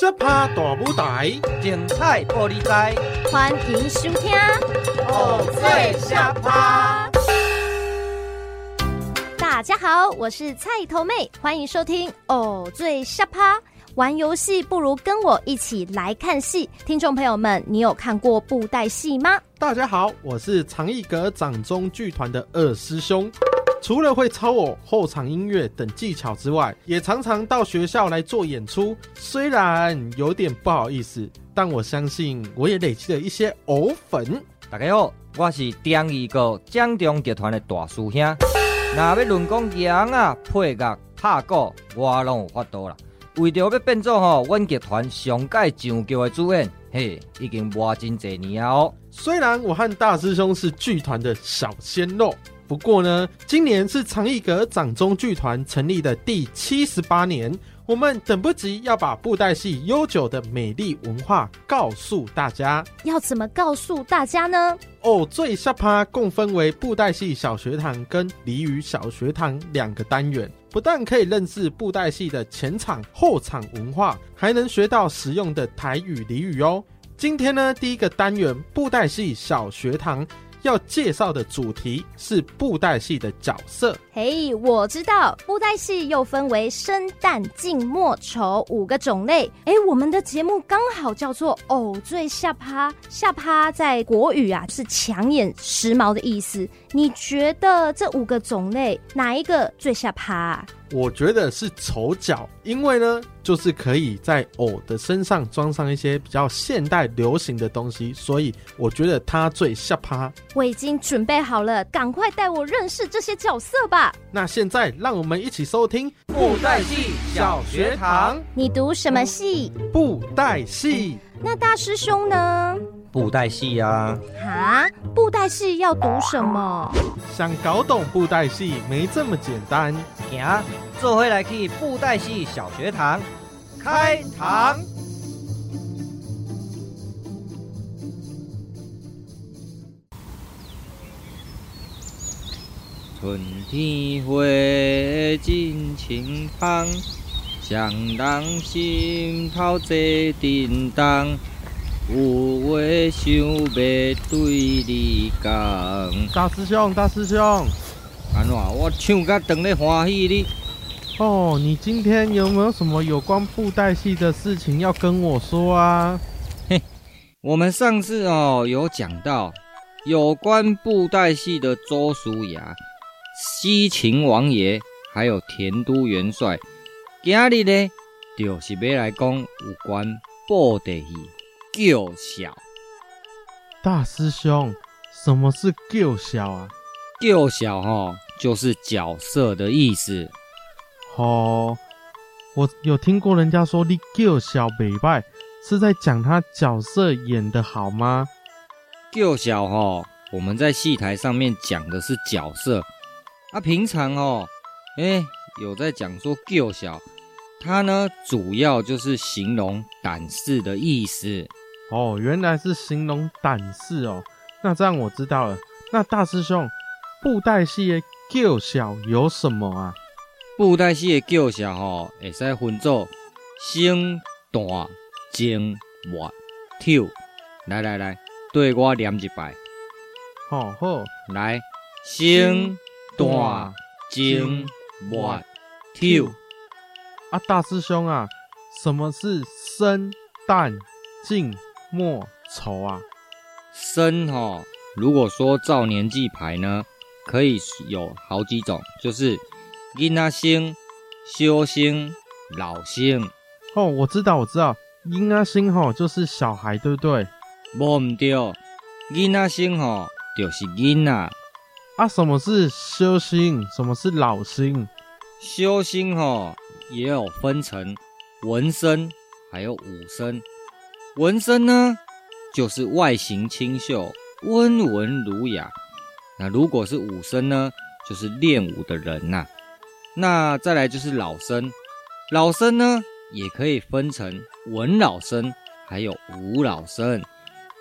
小趴大舞台，精彩玻璃仔，欢迎收听哦，最小趴。大家好，我是菜头妹，欢迎收听哦，最下趴。玩游戏不如跟我一起来看戏。听众朋友们，你有看过布袋戏吗？大家好，我是长义阁掌中剧团的二师兄。除了会操偶、后场音乐等技巧之外，也常常到学校来做演出。虽然有点不好意思，但我相信我也累积了一些偶粉。大家好，我是长艺阁掌中集团的大师兄。那要论讲样啊，配乐、拍鼓，我拢有法度啦。为着要变做吼，阮剧团上届上桥的主演，嘿，已经磨真侪年哦。虽然我和大师兄是剧团的小鲜肉，不过呢，今年是长艺阁掌中剧团成立的第七十八年，我们等不及要把布袋戏悠久的美丽文化告诉大家。要怎么告诉大家呢？哦，最下趴共分为布袋戏小学堂跟俚语小学堂两个单元。不但可以认识布袋戏的前场、后场文化，还能学到实用的台语俚语哦。今天呢，第一个单元布袋戏小学堂。要介绍的主题是布袋戏的角色。嘿我知道布袋戏又分为生旦净末丑五个种类。哎，我们的节目刚好叫做“偶最下趴”，下趴在国语啊是抢眼、时髦的意思。你觉得这五个种类哪一个最下趴？我觉得是丑角，因为呢，就是可以在偶的身上装上一些比较现代流行的东西，所以我觉得他最下趴。我已经准备好了，赶快带我认识这些角色吧。那现在让我们一起收听布袋戏小学堂。你读什么戏？布袋戏。那大师兄呢？布袋戏呀！哈，布袋戏要读什么？想搞懂布袋戏没这么简单。行，做回来去布袋戏小学堂开堂。春天花真清芳，双人心头坐叮当。有话想要对你讲，大师兄，大师兄，安怎我唱甲等咧欢喜哩？哦，你今天有没有什么有关布袋戏的事情要跟我说啊？嘿，我们上次哦有讲到有关布袋戏的周叔牙、西秦王爷，还有田都元帅，今日呢就是要来讲有关布袋戏。叫小，大师兄，什么是叫小啊？叫小哈，就是角色的意思。哦，我有听过人家说你叫小北拜，是在讲他角色演的好吗？叫小哈，我们在戏台上面讲的是角色，啊，平常哦，哎，有在讲说叫小，它呢主要就是形容胆识的意思。哦，原来是形容胆识哦。那这样我知道了。那大师兄，布袋戏的叫小有什么啊？布袋戏的叫小吼，会使分做生、段、精、末、跳。来来来，对我念一摆。好好，来生、段、精、末、丑。啊，大师兄啊，什么是生、旦、净？末丑啊，生哈，如果说照年纪排呢，可以有好几种，就是婴仔生、小生、老星。哦，我知道，我知道，婴仔生吼就是小孩，对不对？无唔对，婴仔生吼就是婴啊。啊，什么是修星？什么是老星？修星吼也有分成文生，还有武生。文生呢，就是外形清秀、温文儒雅。那如果是武生呢，就是练武的人呐、啊。那再来就是老生，老生呢也可以分成文老生，还有武老生。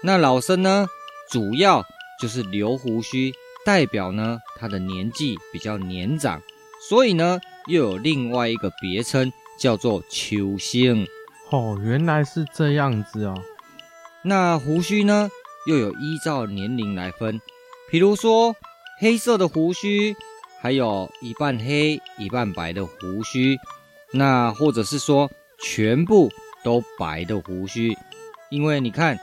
那老生呢，主要就是留胡须，代表呢他的年纪比较年长，所以呢又有另外一个别称叫做球星。哦，原来是这样子哦。那胡须呢，又有依照年龄来分，比如说黑色的胡须，还有一半黑一半白的胡须，那或者是说全部都白的胡须，因为你看，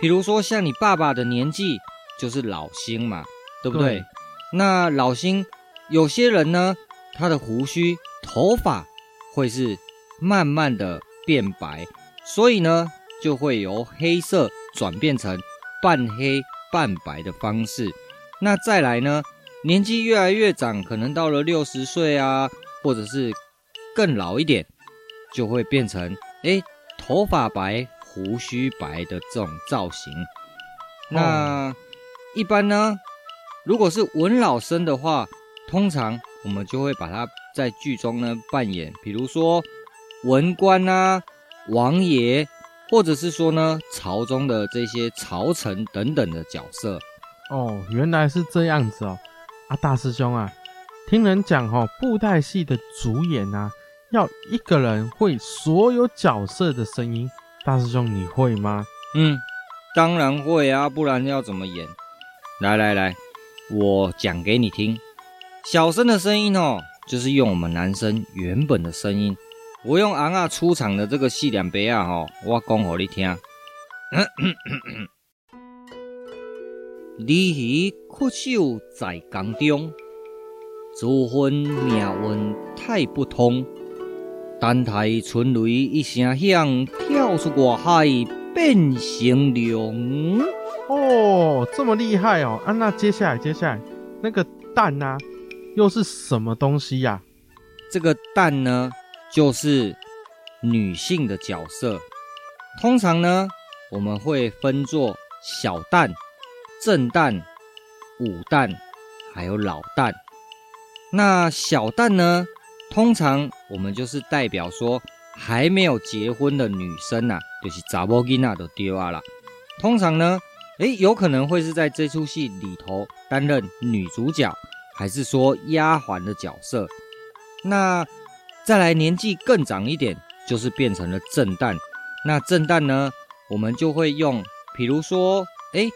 比如说像你爸爸的年纪就是老星嘛，对不对？对。那老星有些人呢，他的胡须头发会是慢慢的。变白，所以呢，就会由黑色转变成半黑半白的方式。那再来呢，年纪越来越长，可能到了六十岁啊，或者是更老一点，就会变成哎，头发白、胡须白的这种造型。那一般呢，如果是文老生的话，通常我们就会把它在剧中呢扮演，比如说。文官啊，王爷，或者是说呢，朝中的这些朝臣等等的角色。哦，原来是这样子哦。啊，大师兄啊，听人讲哦，布袋戏的主演啊，要一个人会所有角色的声音。大师兄，你会吗？嗯，当然会啊，不然要怎么演？来来来，我讲给你听。小声的声音哦，就是用我们男生原本的声音。我用昂啊出场的这个四两杯啊，吼，我讲给你听。鲤鱼曲首在江中，自恨命运太不通。单台春雷一声响，跳出外海变成龙。哦，这么厉害哦！啊，那接下来，接下来那个蛋呢、啊，又是什么东西呀、啊？这个蛋呢？就是女性的角色，通常呢，我们会分作小旦、正旦、武旦，还有老旦。那小旦呢，通常我们就是代表说还没有结婚的女生呐、啊，就是查某囡仔都丢啊啦。通常呢，诶，有可能会是在这出戏里头担任女主角，还是说丫鬟的角色？那。再来年纪更长一点，就是变成了正旦。那正旦呢，我们就会用，比如说，哎，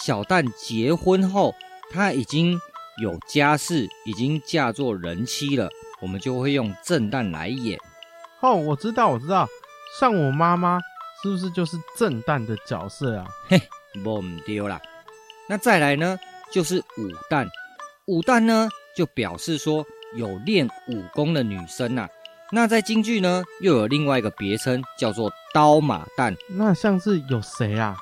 小旦结婚后，她已经有家室，已经嫁作人妻了，我们就会用正旦来演。哦，我知道，我知道，像我妈妈是不是就是正旦的角色啊？嘿，不丢啦。那再来呢，就是武旦。武旦呢，就表示说。有练武功的女生呐、啊，那在京剧呢，又有另外一个别称，叫做刀马旦。那像是有谁啊？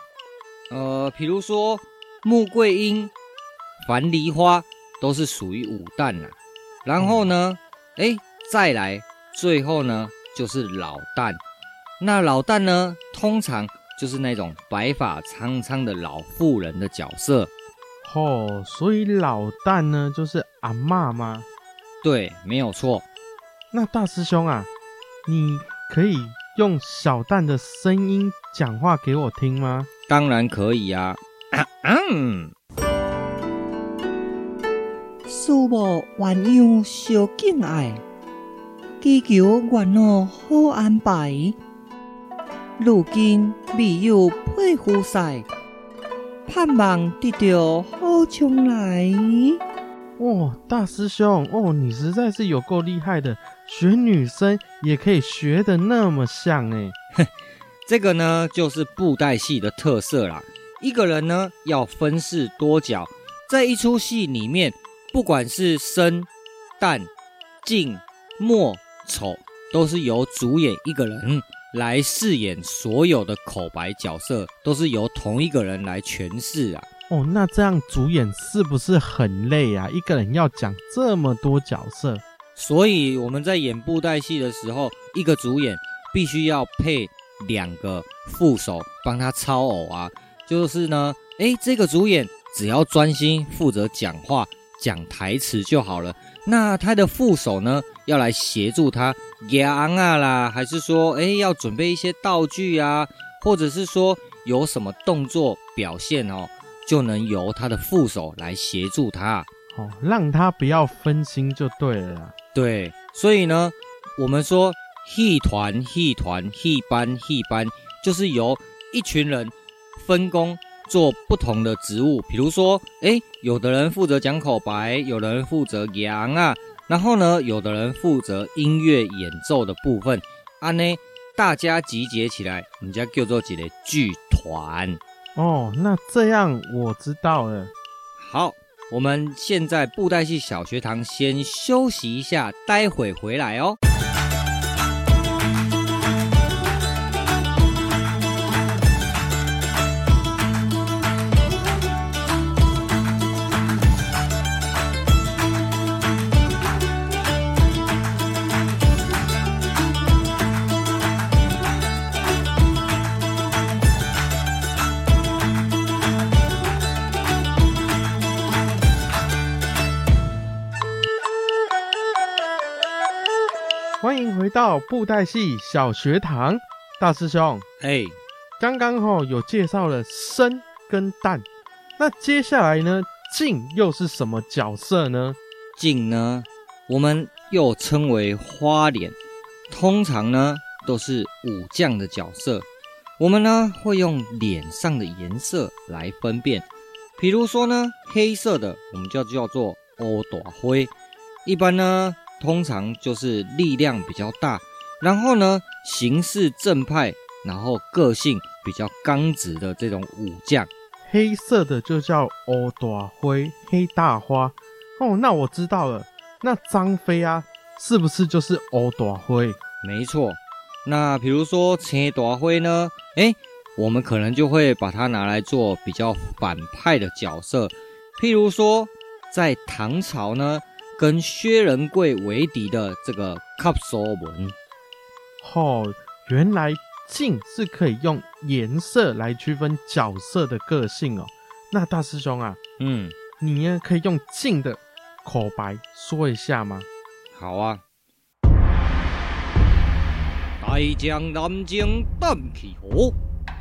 呃，比如说穆桂英、樊梨花，都是属于武旦呐。然后呢，哎、嗯，再来，最后呢，就是老旦。那老旦呢，通常就是那种白发苍苍的老妇人的角色。哦，所以老旦呢，就是阿妈吗？对，没有错。那大师兄啊，你可以用小旦的声音讲话给我听吗？当然可以呀、啊。嗯，师母鸾样小敬爱，祈求鸾儿好安排。如今未有配夫婿，盼望得到好将来。哦，大师兄，哦，你实在是有够厉害的，学女生也可以学的那么像哎。哼，这个呢就是布袋戏的特色啦。一个人呢要分饰多角，在一出戏里面，不管是生、旦、净、末、丑，都是由主演一个人来饰演所有的口白角色，都是由同一个人来诠释啊。哦，那这样主演是不是很累啊？一个人要讲这么多角色，所以我们在演布袋戏的时候，一个主演必须要配两个副手帮他操偶啊。就是呢，诶，这个主演只要专心负责讲话、讲台词就好了。那他的副手呢，要来协助他扬啊啦，还是说，诶，要准备一些道具啊，或者是说有什么动作表现哦。就能由他的副手来协助他，哦，让他不要分心就对了啦。对，所以呢，我们说戏团、戏团、戏班、戏班，就是由一群人分工做不同的职务。比如说，哎，有的人负责讲口白，有的人负责扬啊，然后呢，有的人负责音乐演奏的部分。安呢，大家集结起来，我们家叫做几个剧团。哦，那这样我知道了。好，我们现在布袋戏小学堂先休息一下，待会回来哦。到布袋戏小学堂，大师兄。哎，刚刚吼有介绍了生跟旦，那接下来呢，净又是什么角色呢？净呢，我们又称为花脸，通常呢都是武将的角色。我们呢会用脸上的颜色来分辨，比如说呢，黑色的我们就叫做欧朵灰，一般呢。通常就是力量比较大，然后呢，行事正派，然后个性比较刚直的这种武将。黑色的就叫欧大灰，黑大花。哦，那我知道了。那张飞啊，是不是就是欧大灰？没错。那比如说青大灰呢？诶，我们可能就会把它拿来做比较反派的角色。譬如说，在唐朝呢。跟薛仁贵为敌的这个卡索文，哦，原来镜是可以用颜色来区分角色的个性哦。那大师兄啊，嗯，你呢可以用镜的口白说一下吗？好啊。大江南京胆气厚，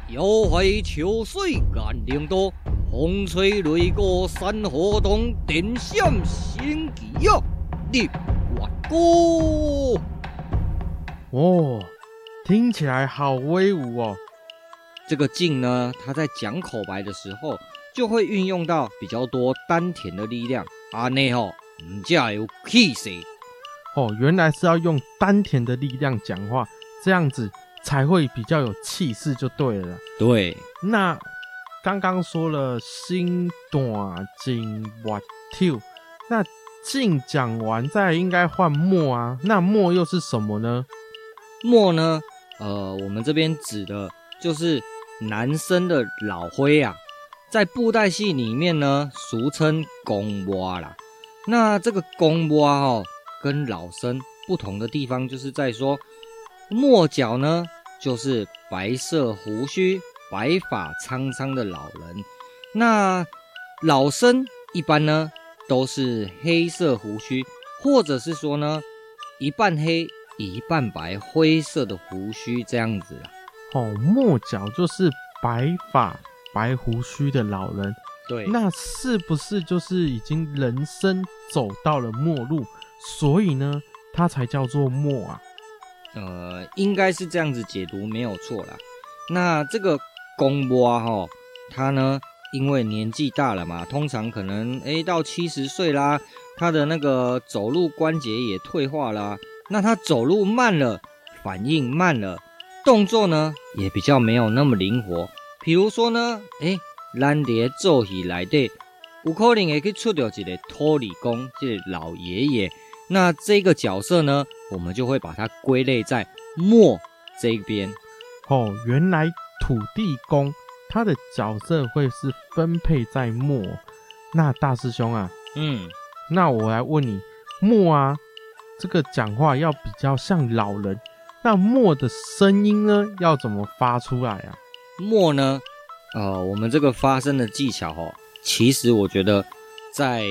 遥海秋水眼灵多。风吹雷过山河动，电闪星旗呀，立万国。哦，听起来好威武哦。这个净呢，他在讲口白的时候，就会运用到比较多丹田的力量。啊，内吼，唔加有气势。哦，原来是要用丹田的力量讲话，这样子才会比较有气势，就对了。对，那。刚刚说了身段真活跳，那净讲完，再应该换末啊？那末又是什么呢？末呢？呃，我们这边指的就是男生的老灰啊，在布袋戏里面呢，俗称公末啦。那这个公末哦，跟老生不同的地方，就是在说末角呢，就是白色胡须。白发苍苍的老人，那老生一般呢都是黑色胡须，或者是说呢一半黑一半白灰色的胡须这样子啊。哦，末角就是白发白胡须的老人。对，那是不是就是已经人生走到了末路，所以呢他才叫做末啊？呃，应该是这样子解读没有错啦。那这个。公波哈，他呢，因为年纪大了嘛，通常可能诶到七十岁啦，他的那个走路关节也退化啦，那他走路慢了，反应慢了，动作呢也比较没有那么灵活。比如说呢，诶咱伫做戏内底，有可能会去出掉一个土地公，这老爷爷。那这个角色呢，我们就会把它归类在末这边。哦，原来。土地公他的角色会是分配在末，那大师兄啊，嗯，那我来问你，末啊，这个讲话要比较像老人，那末的声音呢，要怎么发出来啊？末呢，呃，我们这个发声的技巧哦，其实我觉得在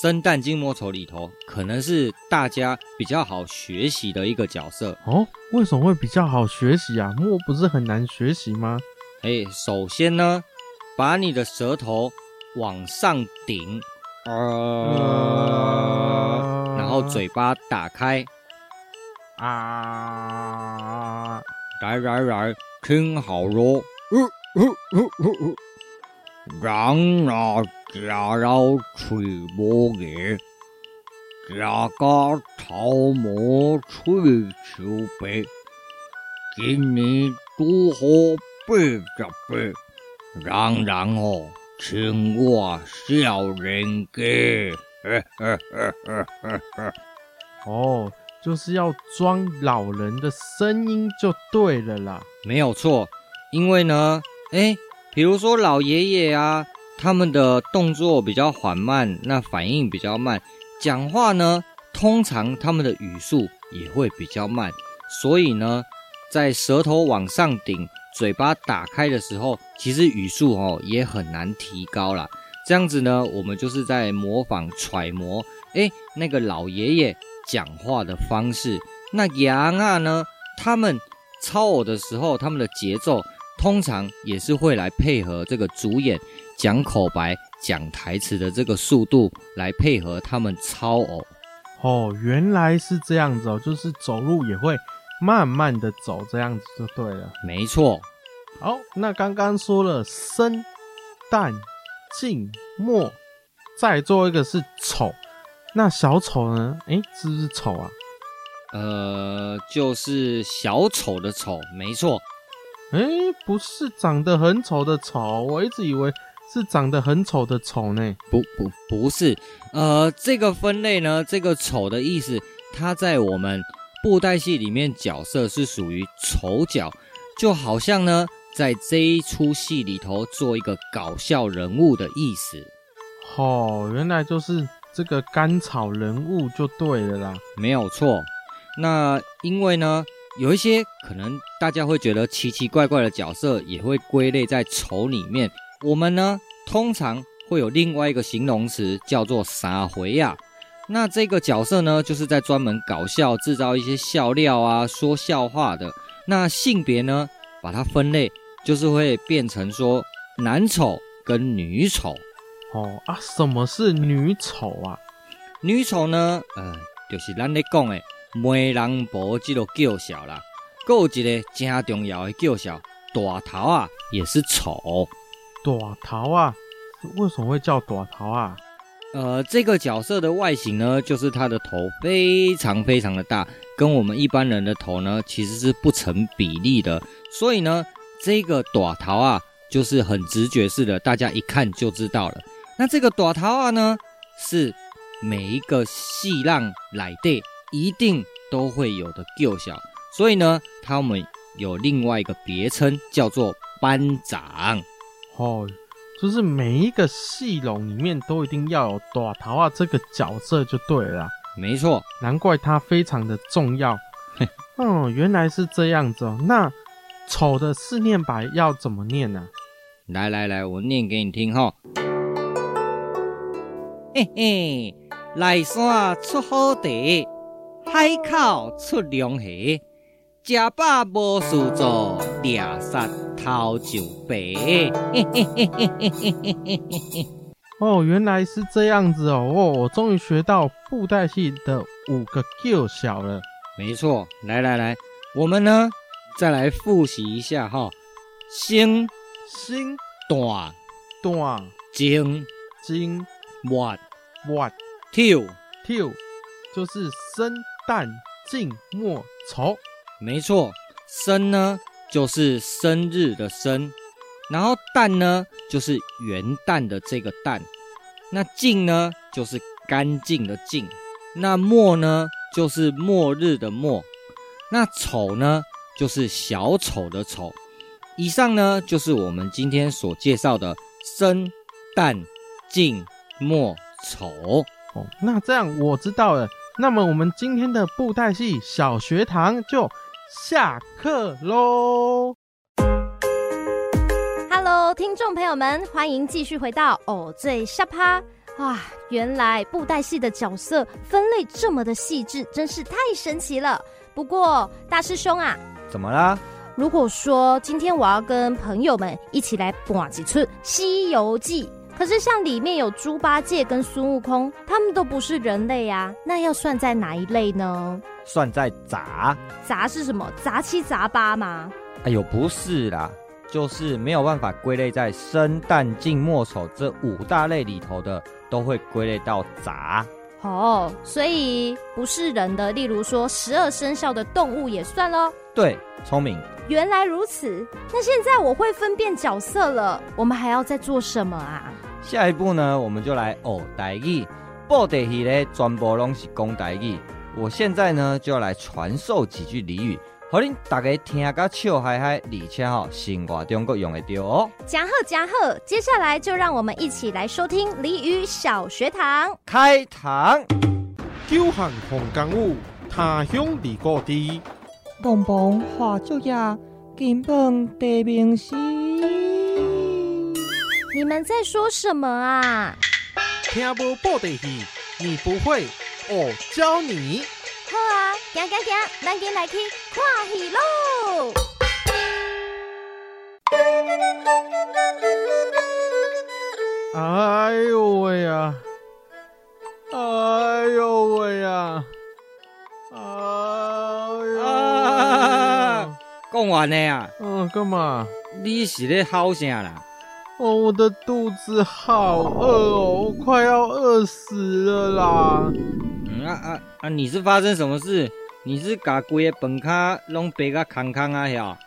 生旦净末丑里头，可能是大家比较好学习的一个角色哦。为什么会比较好学习啊？末不是很难学习吗？哎，首先呢，把你的舌头往上顶，呃，然后嘴巴打开，啊！来来来，听好喽！呃呃呃呃呃，让那家老吹不热，家家头毛吹秋白。今年祝贺八十八，人人哦称我小人哥。哦，就是要装老人的声音就对了啦，没有错。因为呢，哎。比如说老爷爷啊，他们的动作比较缓慢，那反应比较慢，讲话呢，通常他们的语速也会比较慢。所以呢，在舌头往上顶、嘴巴打开的时候，其实语速哦也很难提高了。这样子呢，我们就是在模仿揣摩，哎，那个老爷爷。讲话的方式，那羊啊呢？他们操偶的时候，他们的节奏通常也是会来配合这个主演讲口白、讲台词的这个速度来配合他们操偶。哦，原来是这样子哦，就是走路也会慢慢的走，这样子就对了。没错。好，那刚刚说了生、旦、净、末，再做一个是丑。那小丑呢？哎、欸，是不是丑啊？呃，就是小丑的丑，没错。哎、欸，不是长得很丑的丑，我一直以为是长得很丑的丑呢。不不不是，呃，这个分类呢，这个丑的意思，它在我们布袋戏里面角色是属于丑角，就好像呢，在这一出戏里头做一个搞笑人物的意思。哦，原来就是。这个甘草人物就对了啦，没有错。那因为呢，有一些可能大家会觉得奇奇怪怪的角色，也会归类在丑里面。我们呢，通常会有另外一个形容词叫做三回呀。那这个角色呢，就是在专门搞笑、制造一些笑料啊、说笑话的。那性别呢，把它分类，就是会变成说男丑跟女丑。哦啊，什么是女丑啊？女丑呢，呃，就是咱咧讲的媒人婆这个叫小啦。还有一个真重要的叫小大头啊，也是丑。大头啊，为什么会叫大头啊？呃，这个角色的外形呢，就是他的头非常非常的大，跟我们一般人的头呢，其实是不成比例的。所以呢，这个大头啊，就是很直觉式的，大家一看就知道了。那这个大头啊呢，是每一个戏浪来的一定都会有的叫小，所以呢，他们有另外一个别称叫做班长。哦，就是每一个戏龙里面都一定要有大头啊这个角色就对了。没错，难怪他非常的重要。哦，原来是这样子哦。那丑的四念白要怎么念呢？来来来，我念给你听哈。嘿嘿，来山出好茶，海口出龙虾，食饱无事做，掠杀头上白。哦，原来是这样子哦！哦，我终于学到布袋戏的五个 Q 小了。没错，来来来，我们呢再来复习一下哈、哦。星星短短精精，末末跳跳。就是生旦净末丑，没错。生呢就是生日的生，然后旦呢就是元旦的这个旦，那净呢就是干净的净，那末呢就是末日的末，那丑呢就是小丑的丑。以上呢就是我们今天所介绍的生旦净末。丑哦，那这样我知道了。那么我们今天的布袋戏小学堂就下课喽。Hello，听众朋友们，欢迎继续回到偶最下趴。哇，原来布袋戏的角色分类这么的细致，真是太神奇了。不过大师兄啊，怎么啦？如果说今天我要跟朋友们一起来播几出《西游记》。可是像里面有猪八戒跟孙悟空，他们都不是人类啊，那要算在哪一类呢？算在杂。杂是什么？杂七杂八吗？哎呦，不是啦，就是没有办法归类在生旦净末丑这五大类里头的，都会归类到杂。哦，所以不是人的，例如说十二生肖的动物也算喽。对，聪明。原来如此，那现在我会分辨角色了。我们还要再做什么啊？下一步呢，我们就来学台语。布袋戏呢，全部拢是讲台语。我现在呢，就要来传授几句俚语。好，恁大家听个笑嗨嗨，而且吼生活中国用得到哦。讲好讲好，接下来就让我们一起来收听俚语小学堂。开堂。久旱逢甘雨，他乡遇故知。东风化作业，金榜题名时。你们在说什么啊？听无布袋戏，你不会，我教你。好啊，行行行，咱今来去看戏喽！哎呦喂呀！哎呦喂呀！哎呦！啊！讲完了呀？嗯，干嘛？你是咧吼啥啦？哦，我的肚子好饿哦，我快要饿死了啦！啊啊啊！你是发生什么事？你是把规个饭卡拢背个空空啊？呀？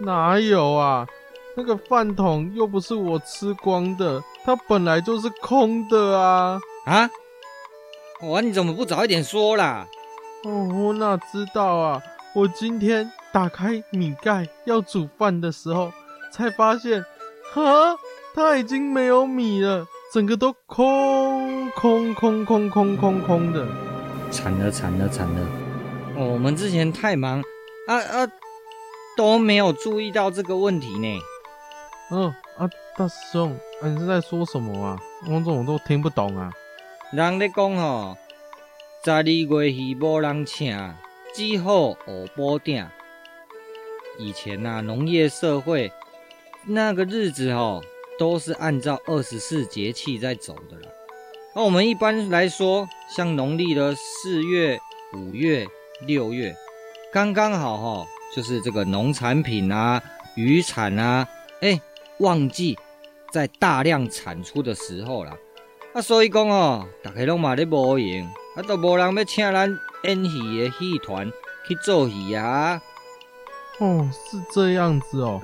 哪有啊？那个饭桶又不是我吃光的，它本来就是空的啊！啊？哇！你怎么不早一点说啦？哦，我哪知道啊！我今天打开米盖要煮饭的时候，才发现，哈，它已经没有米了。整个都空空空空空空空的，惨了惨了惨了！哦，我们之前太忙，啊啊，都没有注意到这个问题呢。嗯啊，大师兄，啊，你是在说什么啊？我怎么都听不懂啊。人咧讲吼，十二月戏无人请，只好学补鼎。以前呐、啊，农业社会那个日子吼。都是按照二十四节气在走的了。那我们一般来说，像农历的四月、五月、六月，刚刚好哈，就是这个农产品啊、渔产啊，哎，旺季在大量产出的时候啦。啊，所以讲哦，大家拢嘛咧无闲，啊，都无人要请咱演戏的戏团去做戏啊。哦，是这样子哦。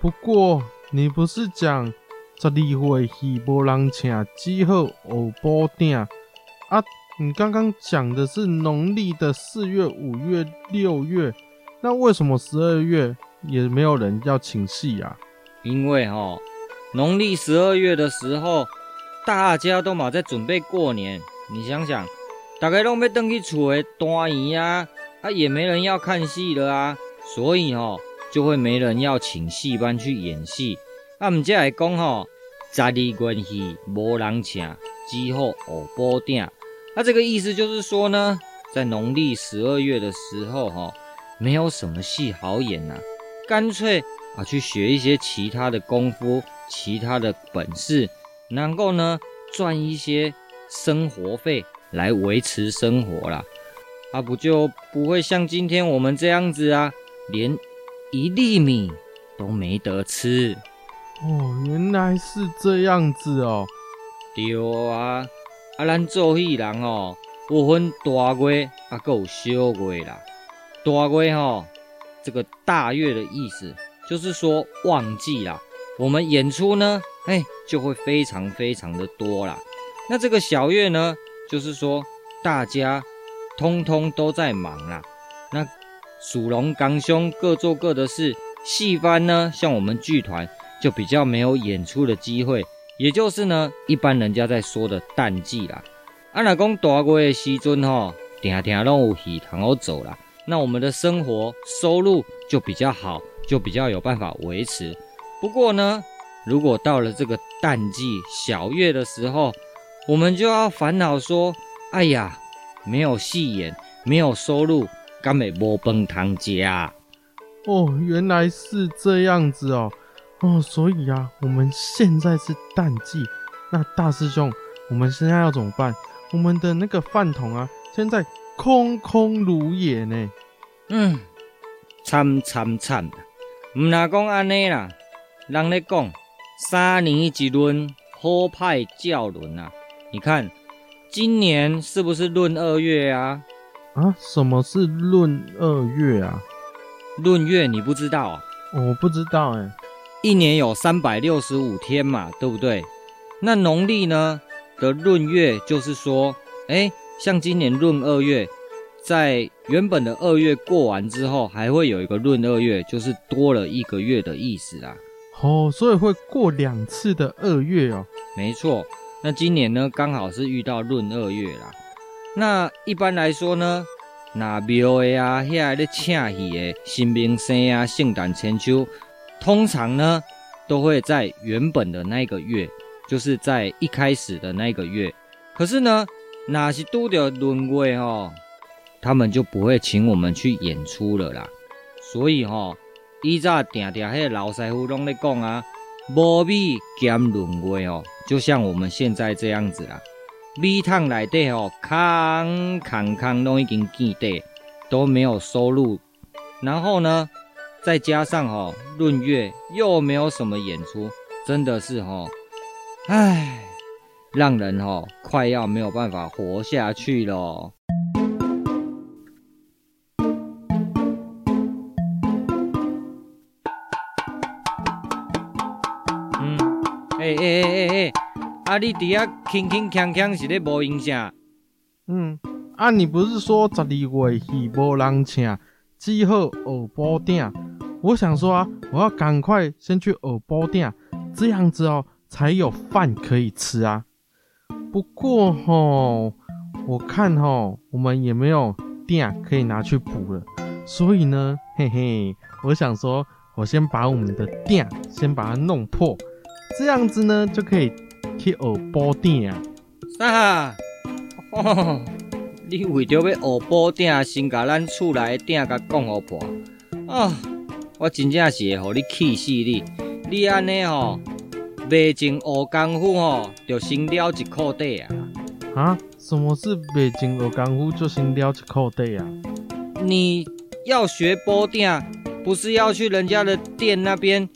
不过你不是讲？十二月戏无人请，只好学补鼎啊！你刚刚讲的是农历的四月、五月、六月，那为什么十二月也没有人要请戏啊？因为哦，农历十二月的时候，大家都嘛在准备过年。你想想，大家拢要登去厝的大姨啊，啊，也没人要看戏了啊，所以哦，就会没人要请戏班去演戏。啊，唔，这来讲吼，十二关戏无人请，只好学补鼎。那这个意思就是说呢，在农历十二月的时候，哈，没有什么戏好演呐、啊，干脆啊去学一些其他的功夫、其他的本事，能够呢赚一些生活费来维持生活啦。啊，不就不会像今天我们这样子啊，连一粒米都没得吃。哦，原来是这样子哦。对啊，啊，咱做戏人哦，有分大月啊，还有小月啦。大月吼，这个大月的意思就是说旺季啦。我们演出呢，哎，就会非常非常的多啦。那这个小月呢，就是说大家通通都在忙啦。那属龙、刚凶各做各的事，戏班呢，像我们剧团。就比较没有演出的机会，也就是呢，一般人家在说的淡季啦。啊，若讲大月的时阵吼，定定拢有戏通好走啦，那我们的生活收入就比较好，就比较有办法维持。不过呢，如果到了这个淡季小月的时候，我们就要烦恼说：哎呀，没有戏演，没有收入，根本无饭通吃啊。哦，原来是这样子哦。哦，所以啊，我们现在是淡季，那大师兄，我们现在要怎么办？我们的那个饭桶啊，现在空空如也呢。嗯，惨惨惨，唔那讲安尼啦，人咧讲三年一轮，好歹叫轮啊。你看，今年是不是闰二月啊？啊，什么是闰二月啊？闰月你不知道啊？我不知道哎。一年有三百六十五天嘛，对不对？那农历呢的闰月，就是说，哎，像今年闰二月，在原本的二月过完之后，还会有一个闰二月，就是多了一个月的意思啊。哦，所以会过两次的二月哦。没错，那今年呢，刚好是遇到闰二月啦。那一般来说呢，那庙的啊，遐咧请戏的新明生啊，圣诞千秋，通常呢都会在原本的那个月。就是在一开始的那个月，可是呢，哪是拄着轮月哦，他们就不会请我们去演出了啦。所以吼，以早定定迄个老师傅拢咧讲啊，无米兼轮月哦，就像我们现在这样子啦，米桶内底哦，空空空拢已经见底，都没有收入。然后呢，再加上吼闰月又没有什么演出，真的是吼。唉，让人哦快要没有办法活下去了。嗯，哎哎哎哎哎，啊你底下轻轻锵锵是咧无影响？嗯，啊你不是说十二月戏无人请，只好学补鼎？我想说啊，我要赶快先去学补鼎，这样子哦。才有饭可以吃啊！不过吼，我看吼，我们也没有鼎可以拿去补了，所以呢，嘿嘿，我想说，我先把我们的鼎先把它弄破，这样子呢就可以去学补鼎啊！啥？哦，你为着要学补鼎，先甲咱厝内的鼎甲讲互破啊！我真正是会互你气死你！你安尼吼。未经学功夫吼，就先了一口袋啊！啊？什么是未经学功夫就先了一口袋啊？你要学补鼎，不是要去人家的店那边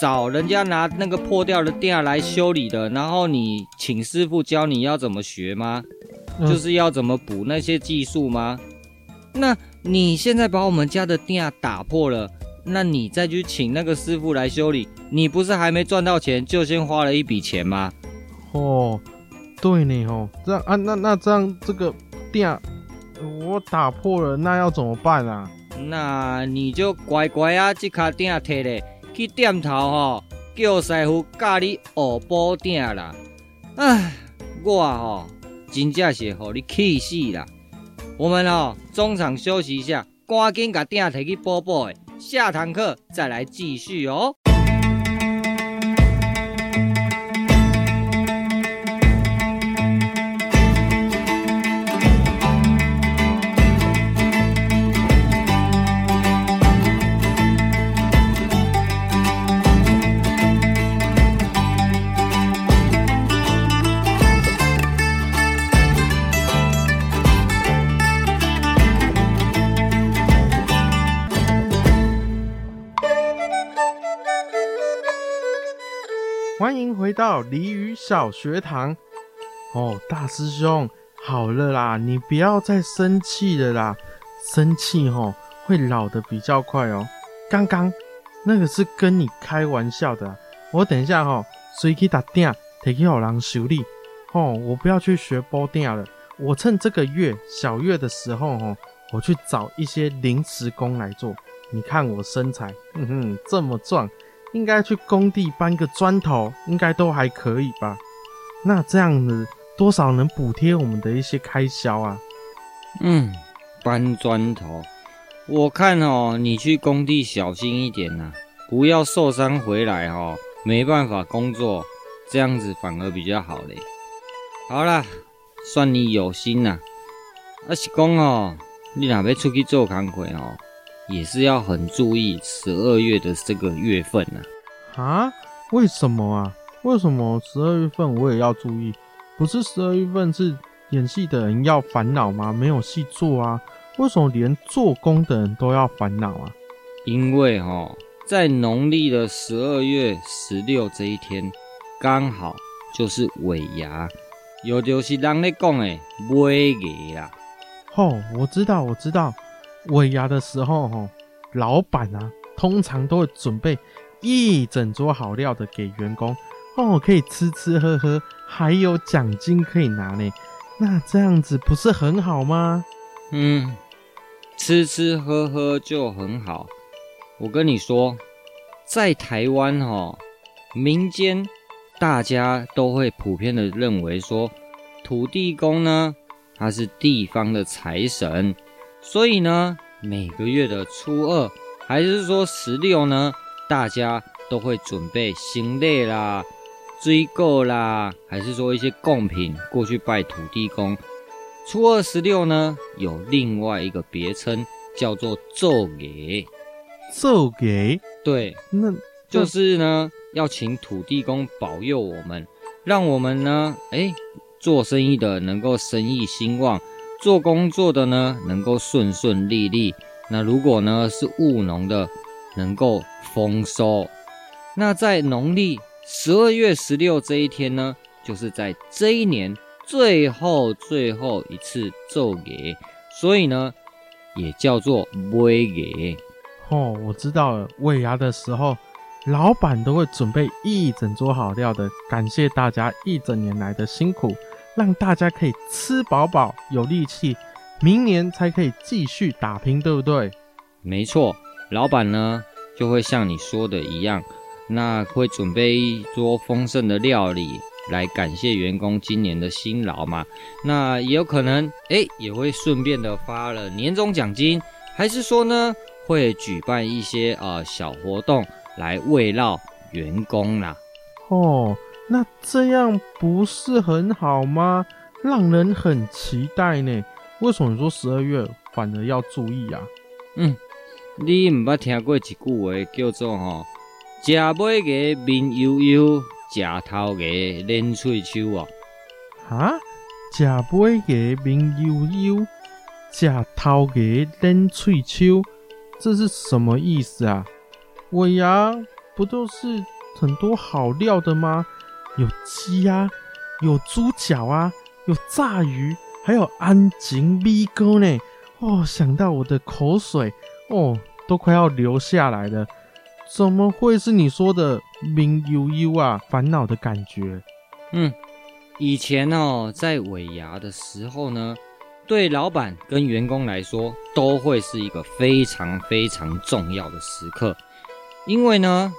找人家拿那个破掉的鼎来修理的，然后你请师傅教你要怎么学吗？嗯、就是要怎么补那些技术吗？那你现在把我们家的鼎打破了。那你再去请那个师傅来修理，你不是还没赚到钱，就先花了一笔钱吗？哦，对呢，哦，这样啊，那那这样这个店我打破了，那要怎么办啊？那你就乖乖啊，这卡店摕咧去店头吼，叫师傅教你学补鼎啦。唉，我吼真正是让你气死啦！我们哦中场休息一下，赶紧把鼎摕去补补的。下堂课再来继续哦。欢迎回到鲤鱼小学堂。哦，大师兄，好了啦，你不要再生气了啦，生气吼会老得比较快哦。刚刚那个是跟你开玩笑的，我等一下吼随去打电提去让人修理。哦，我不要去学补鼎了，我趁这个月小月的时候吼，我去找一些临时工来做。你看我身材，哼哼，这么壮。应该去工地搬个砖头，应该都还可以吧？那这样子多少能补贴我们的一些开销啊？嗯，搬砖头，我看哦，你去工地小心一点呐，不要受伤回来哦，没办法工作，这样子反而比较好嘞。好啦，算你有心呐。啊是讲哦，你若要出去做工课哦。也是要很注意十二月的这个月份呢。啊？为什么啊？为什么十二月份我也要注意？不是十二月份是演戏的人要烦恼吗？没有戏做啊？为什么连做工的人都要烦恼啊？因为哈，在农历的十二月十六这一天，刚好就是尾牙，有就是人咧讲的尾牙啦。哦，我知道，我知道，尾牙的时候，哈，老板啊，通常都会准备一整桌好料的给员工，哦，可以吃吃喝喝，还有奖金可以拿呢。那这样子不是很好吗？嗯，吃吃喝喝就很好。我跟你说，在台湾哈，民间大家都会普遍的认为说，土地公呢，他是地方的财神，所以呢，每个月的初二，还是说十六呢，大家都会准备行李啦、追购啦，还是说一些贡品过去拜土地公。初二十六呢，有另外一个别称，叫做做给。做给？对，那就是呢，要请土地公保佑我们，让我们呢，哎。做生意的能够生意兴旺，做工作的呢能够顺顺利利。那如果呢是务农的，能够丰收。那在农历十二月十六这一天呢，就是在这一年最后最后一次做给，所以呢也叫做尾给。哦，我知道了，尾牙的时候，老板都会准备一整桌好料的，感谢大家一整年来的辛苦。让大家可以吃饱饱，有力气，明年才可以继续打拼，对不对？没错，老板呢就会像你说的一样，那会准备一桌丰盛的料理来感谢员工今年的辛劳嘛。那也有可能，哎，也会顺便的发了年终奖金，还是说呢会举办一些呃小活动来慰劳员工啦。哦。那这样不是很好吗？让人很期待呢。为什么你说十二月反而要注意啊？嗯，你唔捌听过一句话叫做吼，食尾个面悠悠，食头个冷喙秋啊？哈？食尾个面悠悠，食头个冷喙秋，这是什么意思啊？尾牙不都是很多好料的吗？有鸡啊，有猪脚啊，有炸鱼，还有安井米糕呢。哦，想到我的口水哦，都快要流下来了。怎么会是你说的明悠悠啊？烦恼的感觉。嗯，以前哦，在尾牙的时候呢，对老板跟员工来说，都会是一个非常非常重要的时刻，因为呢，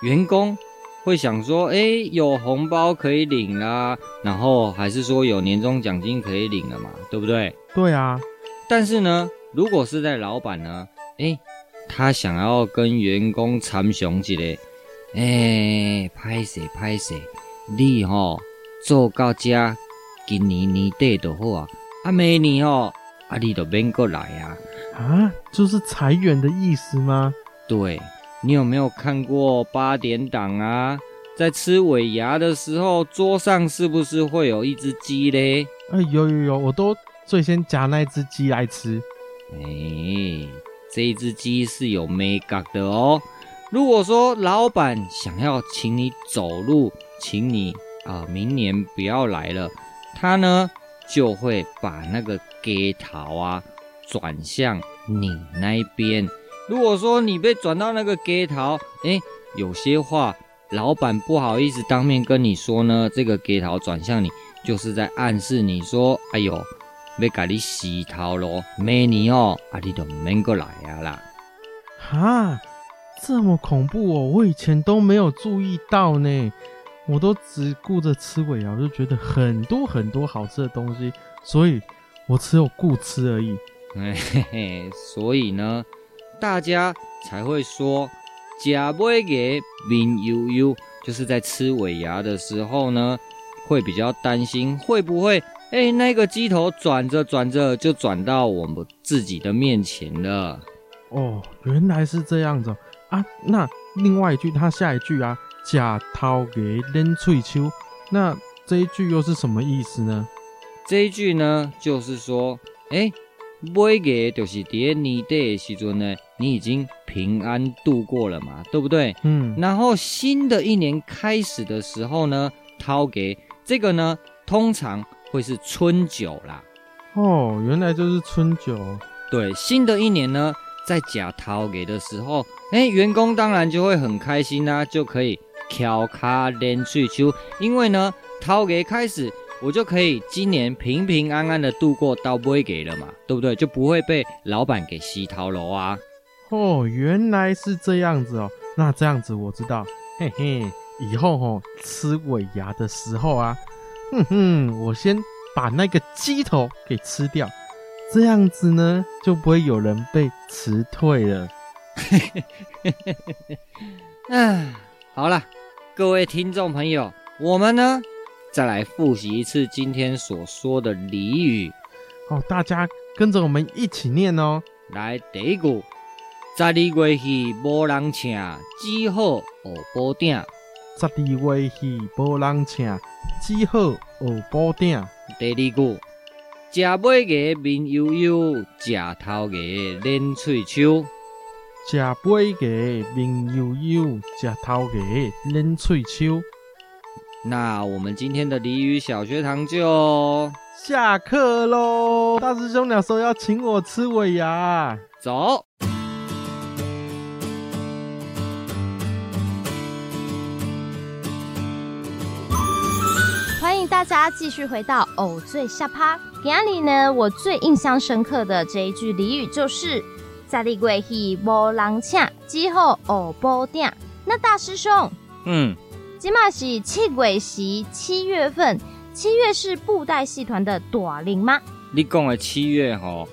员工。会想说，哎，有红包可以领啦，然后还是说有年终奖金可以领了嘛，对不对？对啊。但是呢，如果是在老板呢，哎，他想要跟员工参详一下，哎，拍谁拍谁，你吼做到家，今年年底就好啊，啊，明年哦，啊，你都免过来啊。啊，就是裁员的意思吗？对。你有没有看过八点档啊？在吃尾牙的时候，桌上是不是会有一只鸡嘞？哎，有有有，我都最先夹那只鸡来吃。哎，这一只鸡是有美感的哦。如果说老板想要请你走路，请你啊、呃，明年不要来了，他呢就会把那个鸡头啊转向你那边。如果说你被转到那个给桃，哎，有些话老板不好意思当面跟你说呢，这个给桃转向你，就是在暗示你说，哎呦，要给你洗头咯，明年哦，啊，你就免过来呀啦。哈，这么恐怖哦，我以前都没有注意到呢，我都只顾着吃尾牙，我就觉得很多很多好吃的东西，所以我只有顾吃而已。嘿嘿嘿，所以呢。大家才会说“假尾给面悠悠”，就是在吃尾牙的时候呢，会比较担心会不会哎，那个鸡头转着转着就转到我们自己的面前了。哦，原来是这样子啊！那另外一句，他下一句啊，“假掏给扔翠秋，那这一句又是什么意思呢？这一句呢，就是说，哎，尾个就是在年底的时阵呢，你已经平安度过了嘛，对不对？嗯，然后新的一年开始的时候呢，掏给这个呢，通常会是春酒啦。哦，原来就是春酒。对，新的一年呢，在假掏给的时候，哎，员工当然就会很开心啦、啊，就可以敲卡连续秋，因为呢，掏给开始。我就可以今年平平安安的度过到尾给了嘛，对不对？就不会被老板给洗头楼啊。哦，原来是这样子哦。那这样子我知道，嘿嘿，以后吼、哦、吃尾牙的时候啊，哼哼，我先把那个鸡头给吃掉，这样子呢就不会有人被辞退了。嘿嘿嘿嘿嘿嘿。嗯，好了，各位听众朋友，我们呢？再来复习一次今天所说的俚语，哦，大家跟着我们一起念哦。来，第一个，十二月戏无人请，只好学补鼎。十二月戏无人请，只好学补鼎。第二句，食尾牙面悠悠，食头家练喙须。食尾牙面悠悠，食头家练喙须。那我们今天的鲤鱼小学堂就下课喽！大师兄，鸟说要请我吃尾牙，走。迎大家继续回到偶醉下趴。今天里呢，我最印象深刻的这一句俚语就是“十二月戏无人请，只好学补鼎”。那大师兄，嗯。今嘛是七月时，七月份，七月是布袋戏团的大龄吗？你讲的七月吼，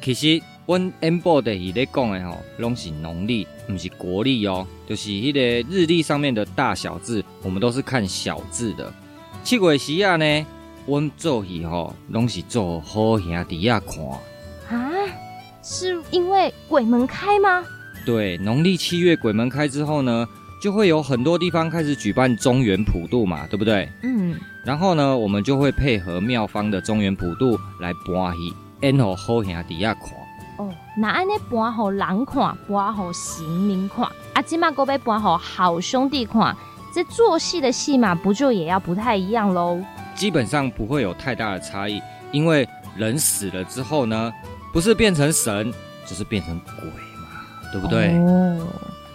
其实阮演布袋戏咧讲的吼，拢是农历，不是国历哦。就是迄个日历上面的大小字，我们都是看小字的。七月时啊呢，阮做戏吼，拢是做好兄弟啊看。啊，是因为鬼门开吗？对，农历七月鬼门开之后呢，就会有很多地方开始举办中原普渡嘛，对不对？嗯。然后呢，我们就会配合庙方的中原普渡来搬戏，演好好兄弟啊看。哦，那安尼搬好人看，搬好神明看，啊，今嘛个要搬好好兄弟看，这做戏的戏码不就也要不太一样喽？基本上不会有太大的差异，因为人死了之后呢，不是变成神，就是变成鬼嘛，对不对？哦。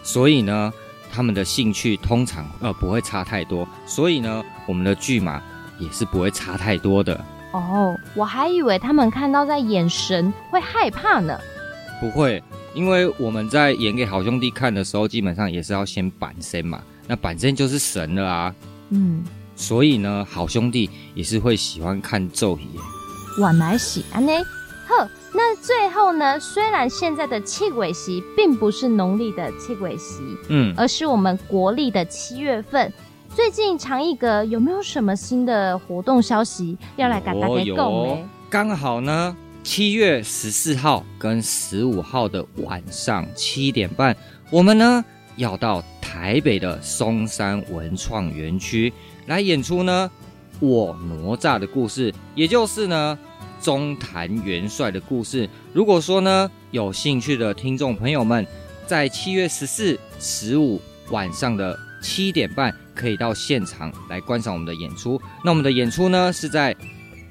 所以呢。他们的兴趣通常呃不会差太多，所以呢，我们的剧码也是不会差太多的。哦，我还以为他们看到在眼神会害怕呢。不会，因为我们在演给好兄弟看的时候，基本上也是要先板身嘛，那板身就是神了啊。嗯，所以呢，好兄弟也是会喜欢看咒语。原来是安呢，呵。那最后呢？虽然现在的七鬼席并不是农历的七鬼席，嗯，而是我们国历的七月份。最近长艺阁有没有什么新的活动消息要来跟大家讲呢？刚好呢，七月十四号跟十五号的晚上七点半，我们呢要到台北的松山文创园区来演出呢。我哪吒的故事，也就是呢。中坛元帅的故事。如果说呢，有兴趣的听众朋友们，在七月十四、十五晚上的七点半，可以到现场来观赏我们的演出。那我们的演出呢，是在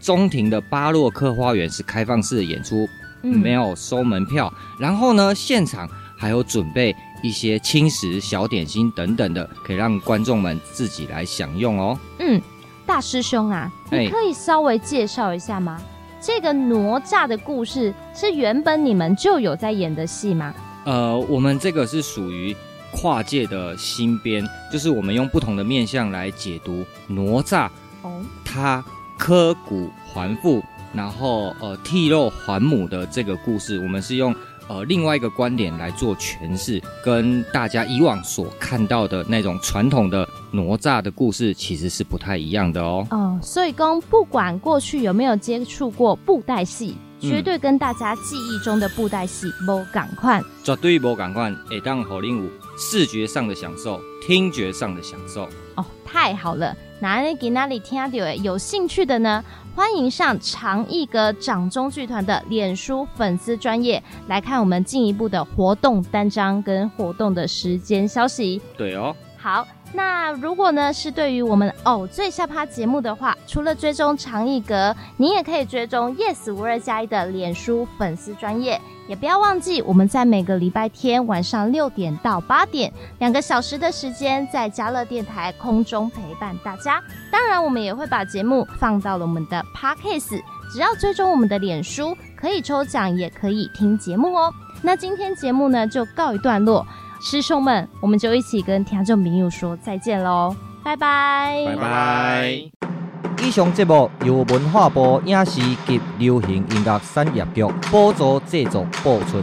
中庭的巴洛克花园，是开放式的演出，没有收门票。嗯、然后呢，现场还有准备一些轻食、小点心等等的，可以让观众们自己来享用哦。嗯，大师兄啊，你可以稍微介绍一下吗？这个哪吒的故事是原本你们就有在演的戏吗？呃，我们这个是属于跨界的新编，就是我们用不同的面向来解读哪吒。哦，他刻骨还父，然后呃替肉还母的这个故事，我们是用。呃，另外一个观点来做诠释，跟大家以往所看到的那种传统的哪吒的故事其实是不太一样的哦。哦，所以公不管过去有没有接触过布袋戏，嗯、绝对跟大家记忆中的布袋戏无同款，绝对无同款，会当让你有视觉上的享受，听觉上的享受。哦，太好了！哪里给哪里听到诶，有兴趣的呢，欢迎上长艺阁掌中剧团的脸书粉丝专业来看我们进一步的活动单张跟活动的时间消息。对哦，好。那如果呢是对于我们偶最下趴节目的话，除了追踪长艺阁，你也可以追踪 Yes 五二加一的脸书粉丝专页，也不要忘记我们在每个礼拜天晚上六点到八点两个小时的时间，在嘉乐电台空中陪伴大家。当然，我们也会把节目放到了我们的 Podcast，只要追踪我们的脸书，可以抽奖，也可以听节目哦。那今天节目呢就告一段落。师兄们，我们就一起跟听众朋友说再见喽，拜拜，拜拜。以上节目由文化部影视及流行音乐产业局补助制作播出。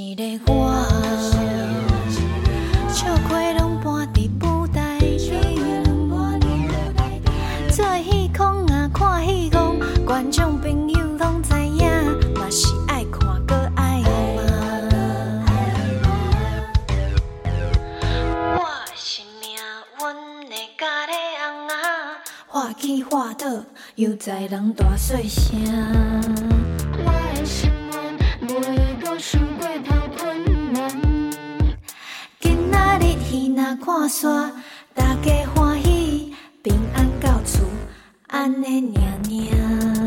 一个我，笑亏拢搬伫舞台顶，做戏空啊，看戏空，观众朋友拢知影，嘛是爱看阁爱骂。我是命运的家己翁仔，画起画倒，又在人大细声。看山，大家欢喜，平安到厝，安尼念念。